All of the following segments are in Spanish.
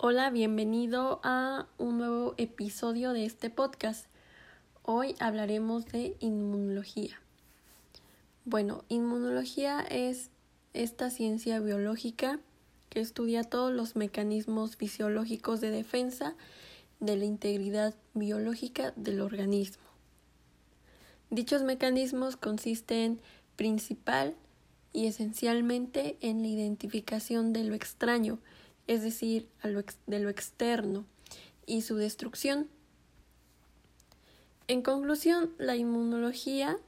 Hola, bienvenido a un nuevo episodio de este podcast. Hoy hablaremos de inmunología. Bueno, inmunología es esta ciencia biológica que estudia todos los mecanismos fisiológicos de defensa de la integridad biológica del organismo. Dichos mecanismos consisten principal y esencialmente en la identificación de lo extraño, es decir, de lo externo, y su destrucción. En conclusión, la inmunología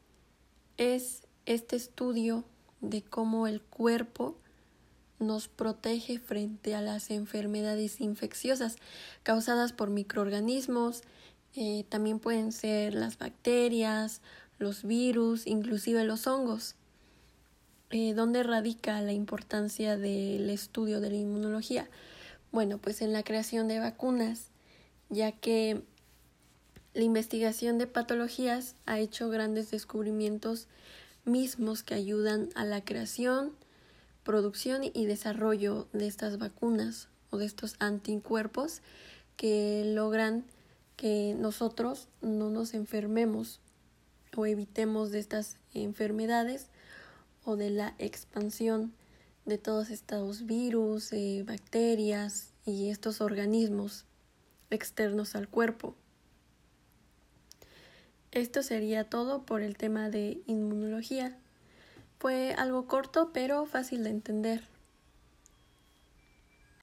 es este estudio de cómo el cuerpo nos protege frente a las enfermedades infecciosas causadas por microorganismos, eh, también pueden ser las bacterias, los virus, inclusive los hongos. Eh, ¿Dónde radica la importancia del estudio de la inmunología? Bueno, pues en la creación de vacunas, ya que la investigación de patologías ha hecho grandes descubrimientos mismos que ayudan a la creación, producción y desarrollo de estas vacunas o de estos anticuerpos que logran que nosotros no nos enfermemos o evitemos de estas enfermedades de la expansión de todos estos virus, eh, bacterias y estos organismos externos al cuerpo. Esto sería todo por el tema de inmunología. Fue algo corto pero fácil de entender.